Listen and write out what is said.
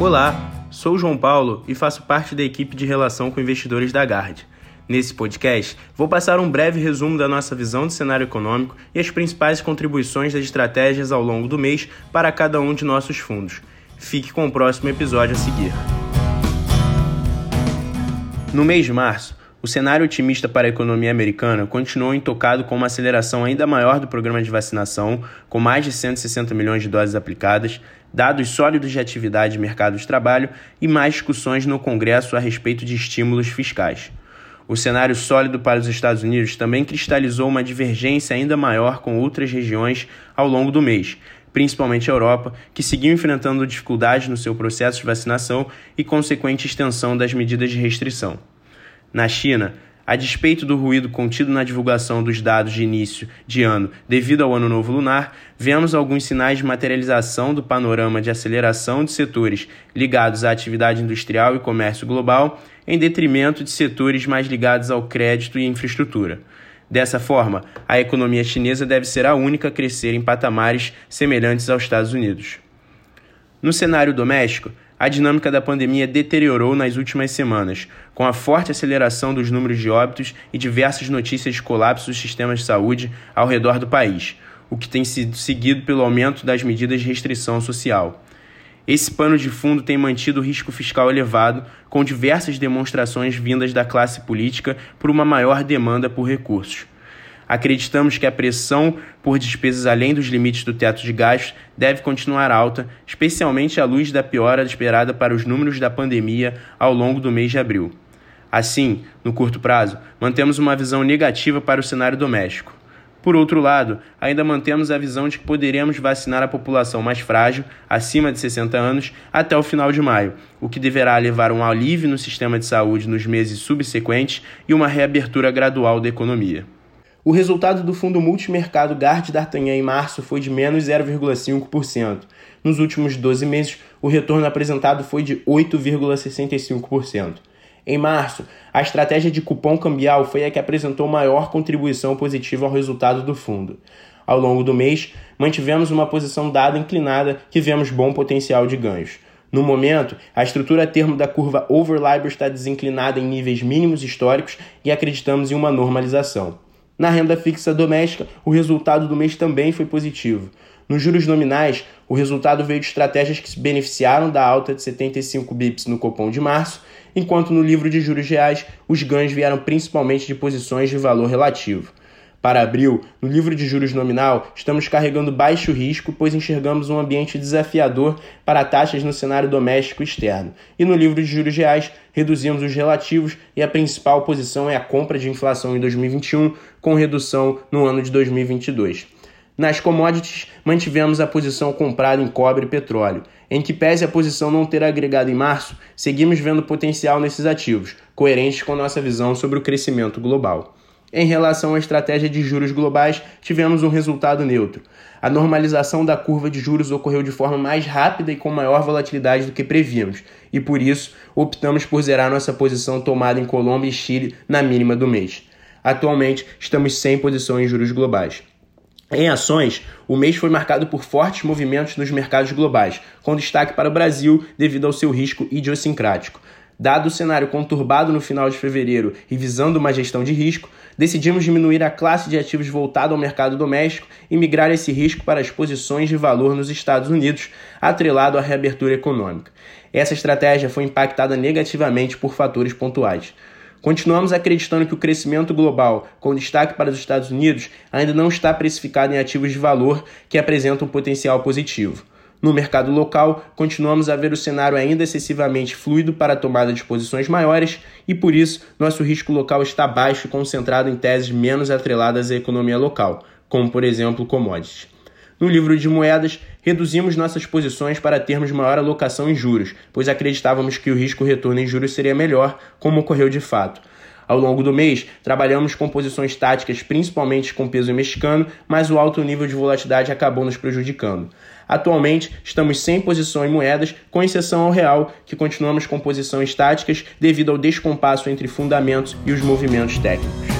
Olá, sou João Paulo e faço parte da equipe de relação com investidores da Gard. Nesse podcast, vou passar um breve resumo da nossa visão do cenário econômico e as principais contribuições das estratégias ao longo do mês para cada um de nossos fundos. Fique com o próximo episódio a seguir. No mês de março, o cenário otimista para a economia americana continuou intocado com uma aceleração ainda maior do programa de vacinação, com mais de 160 milhões de doses aplicadas, dados sólidos de atividade e mercado de trabalho e mais discussões no Congresso a respeito de estímulos fiscais. O cenário sólido para os Estados Unidos também cristalizou uma divergência ainda maior com outras regiões ao longo do mês, principalmente a Europa, que seguiu enfrentando dificuldades no seu processo de vacinação e consequente extensão das medidas de restrição. Na China, a despeito do ruído contido na divulgação dos dados de início de ano devido ao Ano Novo Lunar, vemos alguns sinais de materialização do panorama de aceleração de setores ligados à atividade industrial e comércio global, em detrimento de setores mais ligados ao crédito e infraestrutura. Dessa forma, a economia chinesa deve ser a única a crescer em patamares semelhantes aos Estados Unidos. No cenário doméstico, a dinâmica da pandemia deteriorou nas últimas semanas, com a forte aceleração dos números de óbitos e diversas notícias de colapso dos sistemas de saúde ao redor do país, o que tem sido seguido pelo aumento das medidas de restrição social. Esse pano de fundo tem mantido o risco fiscal elevado, com diversas demonstrações vindas da classe política por uma maior demanda por recursos. Acreditamos que a pressão por despesas além dos limites do teto de gastos deve continuar alta, especialmente à luz da piora esperada para os números da pandemia ao longo do mês de abril. Assim, no curto prazo, mantemos uma visão negativa para o cenário doméstico. Por outro lado, ainda mantemos a visão de que poderemos vacinar a população mais frágil, acima de 60 anos, até o final de maio, o que deverá levar um alívio no sistema de saúde nos meses subsequentes e uma reabertura gradual da economia. O resultado do fundo multimercado Gard D'Artagnan em março foi de menos 0,5%. Nos últimos 12 meses, o retorno apresentado foi de 8,65%. Em março, a estratégia de cupom cambial foi a que apresentou maior contribuição positiva ao resultado do fundo. Ao longo do mês, mantivemos uma posição dada inclinada que vemos bom potencial de ganhos. No momento, a estrutura termo da curva over-LIBOR está desinclinada em níveis mínimos históricos e acreditamos em uma normalização. Na renda fixa doméstica, o resultado do mês também foi positivo. Nos juros nominais, o resultado veio de estratégias que se beneficiaram da alta de 75 bips no Copom de março, enquanto no livro de juros reais, os ganhos vieram principalmente de posições de valor relativo. Para abril, no livro de juros nominal, estamos carregando baixo risco, pois enxergamos um ambiente desafiador para taxas no cenário doméstico e externo. E no livro de juros reais, reduzimos os relativos e a principal posição é a compra de inflação em 2021, com redução no ano de 2022. Nas commodities, mantivemos a posição comprada em cobre e petróleo. Em que pese a posição não ter agregado em março, seguimos vendo potencial nesses ativos, coerentes com nossa visão sobre o crescimento global. Em relação à estratégia de juros globais, tivemos um resultado neutro. A normalização da curva de juros ocorreu de forma mais rápida e com maior volatilidade do que prevíamos, e por isso optamos por zerar nossa posição tomada em Colômbia e Chile na mínima do mês. Atualmente, estamos sem posição em juros globais. Em ações, o mês foi marcado por fortes movimentos nos mercados globais, com destaque para o Brasil devido ao seu risco idiosincrático. Dado o cenário conturbado no final de fevereiro e visando uma gestão de risco, decidimos diminuir a classe de ativos voltada ao mercado doméstico e migrar esse risco para as posições de valor nos Estados Unidos, atrelado à reabertura econômica. Essa estratégia foi impactada negativamente por fatores pontuais. Continuamos acreditando que o crescimento global, com destaque para os Estados Unidos, ainda não está precificado em ativos de valor que apresentam potencial positivo. No mercado local, continuamos a ver o cenário ainda excessivamente fluido para a tomada de posições maiores e, por isso, nosso risco local está baixo e concentrado em teses menos atreladas à economia local, como, por exemplo, commodities. No livro de moedas, reduzimos nossas posições para termos maior alocação em juros, pois acreditávamos que o risco retorno em juros seria melhor, como ocorreu de fato. Ao longo do mês, trabalhamos com posições táticas, principalmente com peso mexicano, mas o alto nível de volatilidade acabou nos prejudicando. Atualmente, estamos sem posição em moedas, com exceção ao real, que continuamos com posições táticas devido ao descompasso entre fundamentos e os movimentos técnicos.